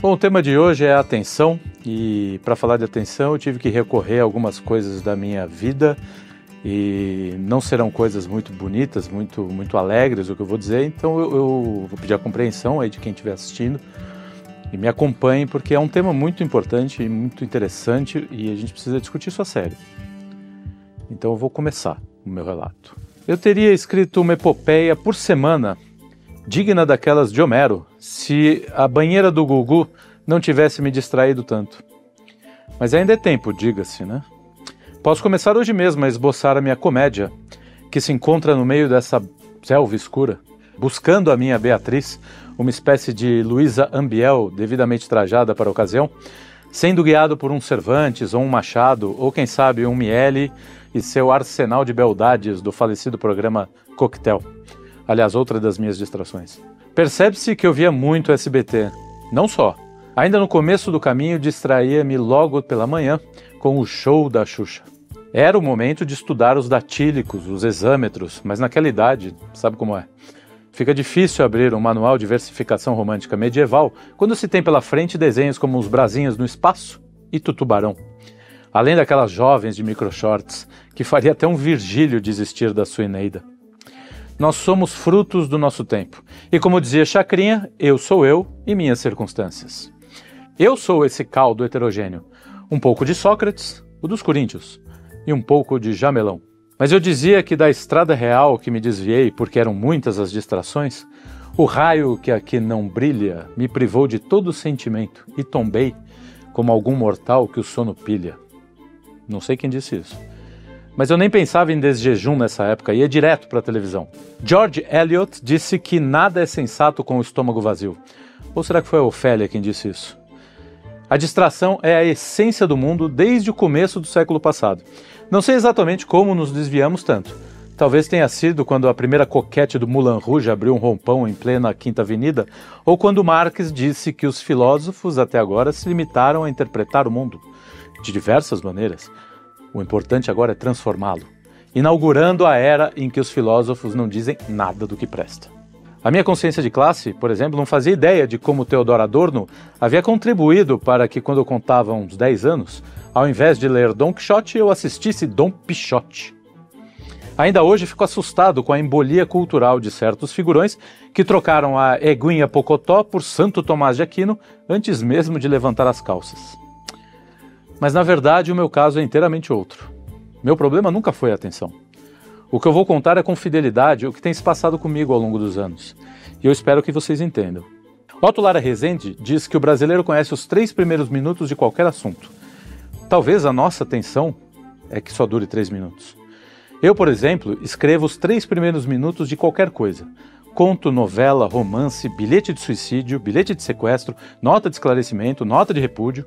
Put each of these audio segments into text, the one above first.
Bom, o tema de hoje é atenção e para falar de atenção eu tive que recorrer a algumas coisas da minha vida e não serão coisas muito bonitas, muito muito alegres o que eu vou dizer, então eu, eu vou pedir a compreensão aí de quem estiver assistindo e me acompanhe porque é um tema muito importante e muito interessante e a gente precisa discutir isso a sério. Então eu vou começar o meu relato. Eu teria escrito uma epopeia por semana digna daquelas de Homero, se a banheira do Gugu não tivesse me distraído tanto. Mas ainda é tempo, diga-se, né? Posso começar hoje mesmo a esboçar a minha comédia, que se encontra no meio dessa selva escura, buscando a minha Beatriz, uma espécie de Luísa Ambiel devidamente trajada para a ocasião, sendo guiado por um Cervantes ou um Machado, ou quem sabe um Miele e seu arsenal de beldades do falecido programa Coquetel. Aliás, outra das minhas distrações. Percebe-se que eu via muito SBT. Não só. Ainda no começo do caminho, distraía-me logo pela manhã com o show da Xuxa. Era o momento de estudar os datílicos, os exâmetros, mas naquela idade, sabe como é? Fica difícil abrir um manual de versificação romântica medieval quando se tem pela frente desenhos como os brasinhos no espaço e tutubarão. Além daquelas jovens de microshorts, que faria até um Virgílio desistir da sua Eneida. Nós somos frutos do nosso tempo. E como dizia Chacrinha, eu sou eu e minhas circunstâncias. Eu sou esse caldo heterogêneo. Um pouco de Sócrates, o dos Coríntios, e um pouco de Jamelão. Mas eu dizia que da estrada real que me desviei, porque eram muitas as distrações, o raio que aqui não brilha me privou de todo sentimento e tombei como algum mortal que o sono pilha. Não sei quem disse isso. Mas eu nem pensava em desjejum nessa época, ia direto para a televisão. George Eliot disse que nada é sensato com o estômago vazio. Ou será que foi a Ofélia quem disse isso? A distração é a essência do mundo desde o começo do século passado. Não sei exatamente como nos desviamos tanto. Talvez tenha sido quando a primeira coquete do Moulin Rouge abriu um rompão em plena Quinta Avenida, ou quando Marx disse que os filósofos até agora se limitaram a interpretar o mundo de diversas maneiras, o importante agora é transformá-lo, inaugurando a era em que os filósofos não dizem nada do que presta. A minha consciência de classe, por exemplo, não fazia ideia de como Theodor Adorno havia contribuído para que, quando eu contava uns 10 anos, ao invés de ler Don Quixote, eu assistisse Dom Pichote. Ainda hoje fico assustado com a embolia cultural de certos figurões que trocaram a Eguinha Pocotó por Santo Tomás de Aquino antes mesmo de levantar as calças. Mas na verdade o meu caso é inteiramente outro. Meu problema nunca foi a atenção. O que eu vou contar é com fidelidade o que tem se passado comigo ao longo dos anos. E eu espero que vocês entendam. Otto Lara Rezende diz que o brasileiro conhece os três primeiros minutos de qualquer assunto. Talvez a nossa atenção é que só dure três minutos. Eu, por exemplo, escrevo os três primeiros minutos de qualquer coisa. Conto, novela, romance, bilhete de suicídio, bilhete de sequestro, nota de esclarecimento, nota de repúdio.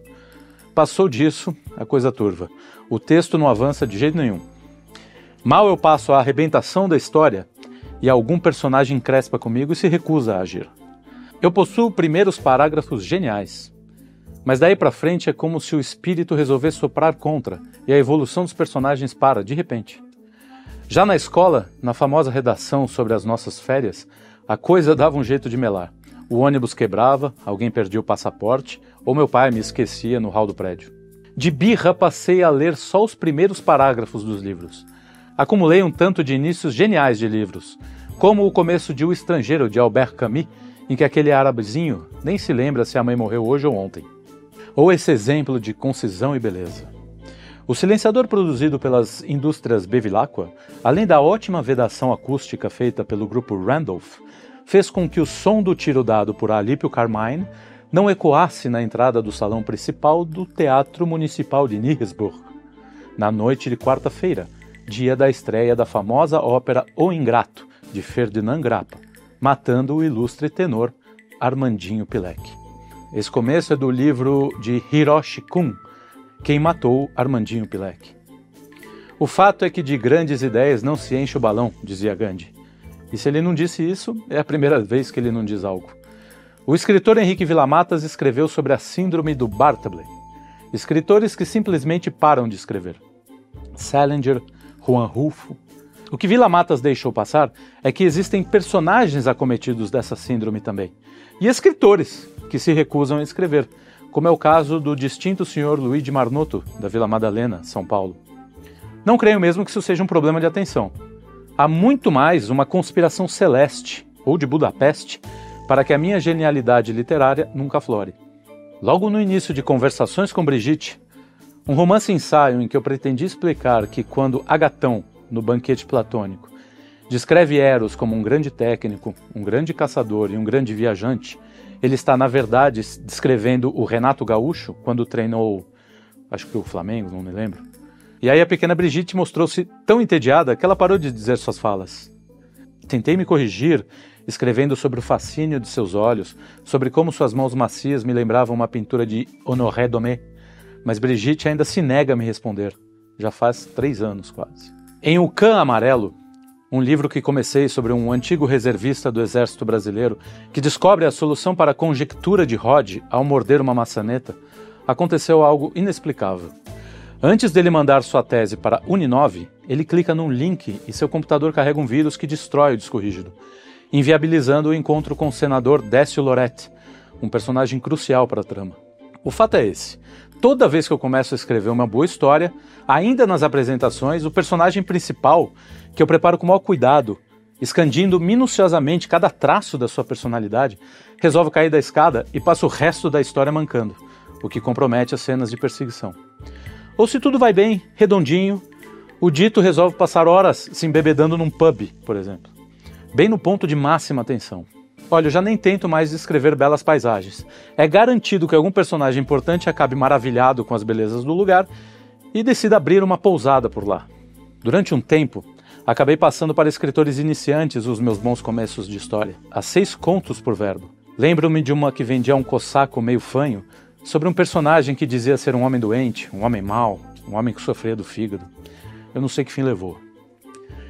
Passou disso, a coisa turva. O texto não avança de jeito nenhum. Mal eu passo a arrebentação da história e algum personagem crespa comigo e se recusa a agir. Eu possuo primeiros parágrafos geniais, mas daí para frente é como se o espírito resolvesse soprar contra e a evolução dos personagens para de repente. Já na escola, na famosa redação sobre as nossas férias, a coisa dava um jeito de melar. O ônibus quebrava, alguém perdia o passaporte, ou meu pai me esquecia no hall do prédio. De birra passei a ler só os primeiros parágrafos dos livros. Acumulei um tanto de inícios geniais de livros, como o começo de O Estrangeiro, de Albert Camus, em que aquele árabezinho nem se lembra se a mãe morreu hoje ou ontem. Ou esse exemplo de concisão e beleza. O silenciador produzido pelas indústrias Bevilacqua, além da ótima vedação acústica feita pelo grupo Randolph, fez com que o som do tiro dado por Alípio Carmine não ecoasse na entrada do salão principal do Teatro Municipal de Niresburg, na noite de quarta-feira, dia da estreia da famosa ópera O Ingrato, de Ferdinand Grappa, matando o ilustre tenor Armandinho Pilek. Esse começo é do livro de Hiroshi Kun, Quem Matou Armandinho Pilek. O fato é que de grandes ideias não se enche o balão, dizia Gandhi. E se ele não disse isso, é a primeira vez que ele não diz algo. O escritor Henrique Villamatas escreveu sobre a síndrome do Bartleby. Escritores que simplesmente param de escrever. Salinger, Juan Rulfo. O que Villamatas deixou passar é que existem personagens acometidos dessa síndrome também. E escritores que se recusam a escrever, como é o caso do distinto senhor Luigi Marnoto, da Vila Madalena, São Paulo. Não creio mesmo que isso seja um problema de atenção. Há muito mais uma conspiração celeste, ou de Budapeste, para que a minha genialidade literária nunca flore. Logo no início de Conversações com Brigitte, um romance ensaio em que eu pretendi explicar que quando Agatão, no banquete platônico, descreve Eros como um grande técnico, um grande caçador e um grande viajante, ele está, na verdade, descrevendo o Renato Gaúcho quando treinou, acho que o Flamengo, não me lembro. E aí a pequena Brigitte mostrou-se tão entediada que ela parou de dizer suas falas. Tentei me corrigir escrevendo sobre o fascínio de seus olhos, sobre como suas mãos macias me lembravam uma pintura de Honoré Domé, mas Brigitte ainda se nega a me responder. Já faz três anos quase. Em O Cã Amarelo, um livro que comecei sobre um antigo reservista do Exército Brasileiro que descobre a solução para a conjectura de Rod ao morder uma maçaneta, aconteceu algo inexplicável. Antes dele mandar sua tese para Uninove, ele clica num link e seu computador carrega um vírus que destrói o disco rígido inviabilizando o encontro com o senador Décio Loretti, um personagem crucial para a trama. O fato é esse: toda vez que eu começo a escrever uma boa história, ainda nas apresentações, o personagem principal, que eu preparo com maior cuidado, escandindo minuciosamente cada traço da sua personalidade, resolve cair da escada e passa o resto da história mancando, o que compromete as cenas de perseguição. Ou se tudo vai bem, redondinho, o dito resolve passar horas se embebedando num pub, por exemplo bem no ponto de máxima atenção. Olha, eu já nem tento mais descrever belas paisagens. É garantido que algum personagem importante acabe maravilhado com as belezas do lugar e decida abrir uma pousada por lá. Durante um tempo, acabei passando para escritores iniciantes os meus bons começos de história, a seis contos por verbo. Lembro-me de uma que vendia um cossaco meio fanho sobre um personagem que dizia ser um homem doente, um homem mau, um homem que sofria do fígado. Eu não sei que fim levou.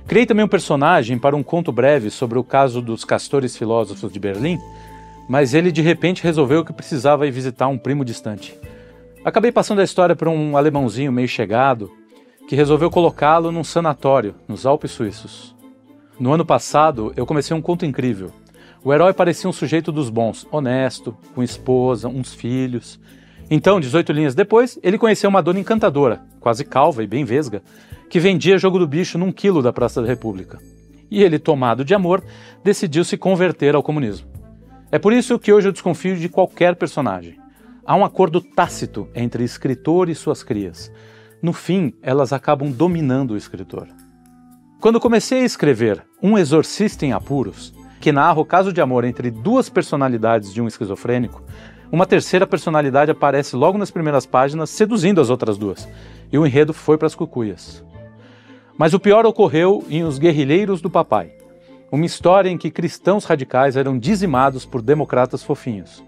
Criei também um personagem para um conto breve sobre o caso dos castores filósofos de Berlim, mas ele de repente resolveu que precisava ir visitar um primo distante. Acabei passando a história para um alemãozinho meio chegado que resolveu colocá-lo num sanatório nos Alpes Suíços. No ano passado, eu comecei um conto incrível. O herói parecia um sujeito dos bons, honesto, com esposa, uns filhos. Então, 18 linhas depois, ele conheceu uma dona encantadora, quase calva e bem vesga, que vendia jogo do bicho num quilo da Praça da República. E ele, tomado de amor, decidiu se converter ao comunismo. É por isso que hoje eu desconfio de qualquer personagem. Há um acordo tácito entre escritor e suas crias. No fim, elas acabam dominando o escritor. Quando comecei a escrever Um Exorcista em Apuros, que narra o caso de amor entre duas personalidades de um esquizofrênico, uma terceira personalidade aparece logo nas primeiras páginas, seduzindo as outras duas, e o enredo foi para as cucuias. Mas o pior ocorreu em Os Guerrilheiros do Papai, uma história em que cristãos radicais eram dizimados por democratas fofinhos.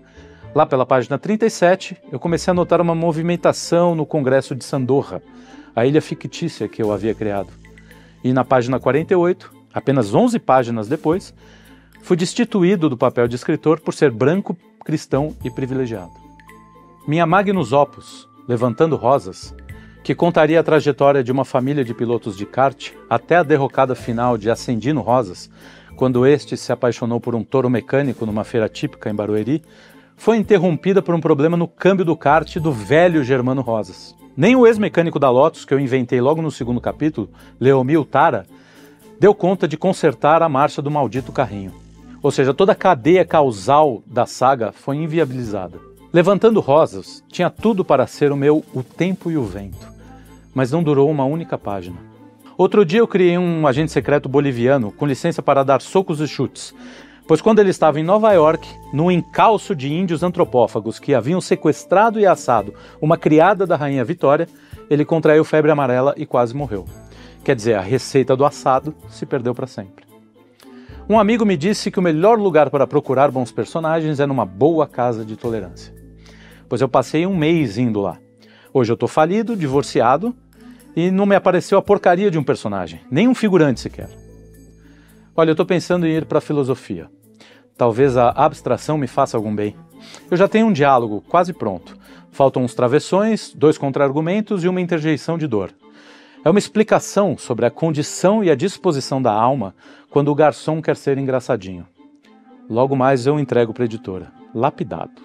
Lá pela página 37, eu comecei a notar uma movimentação no Congresso de Sandorra, a ilha fictícia que eu havia criado. E na página 48, apenas 11 páginas depois, fui destituído do papel de escritor por ser branco, cristão e privilegiado. Minha Magnus Opus, Levantando Rosas, que contaria a trajetória de uma família de pilotos de kart até a derrocada final de Ascendino Rosas, quando este se apaixonou por um touro mecânico numa feira típica em Barueri, foi interrompida por um problema no câmbio do kart do velho Germano Rosas. Nem o ex-mecânico da Lotus, que eu inventei logo no segundo capítulo, Leomil Tara, deu conta de consertar a marcha do maldito carrinho. Ou seja, toda a cadeia causal da saga foi inviabilizada. Levantando Rosas tinha tudo para ser o meu O Tempo e o Vento mas não durou uma única página. Outro dia eu criei um agente secreto boliviano com licença para dar socos e chutes, pois quando ele estava em Nova York, num encalço de índios antropófagos que haviam sequestrado e assado uma criada da rainha Vitória, ele contraiu febre amarela e quase morreu. Quer dizer, a receita do assado se perdeu para sempre. Um amigo me disse que o melhor lugar para procurar bons personagens é numa boa casa de tolerância. Pois eu passei um mês indo lá. Hoje eu estou falido, divorciado e não me apareceu a porcaria de um personagem, nem um figurante sequer. Olha, eu estou pensando em ir para a filosofia. Talvez a abstração me faça algum bem. Eu já tenho um diálogo quase pronto. Faltam uns travessões, dois contra-argumentos e uma interjeição de dor. É uma explicação sobre a condição e a disposição da alma quando o garçom quer ser engraçadinho. Logo mais eu entrego para a editora, lapidado.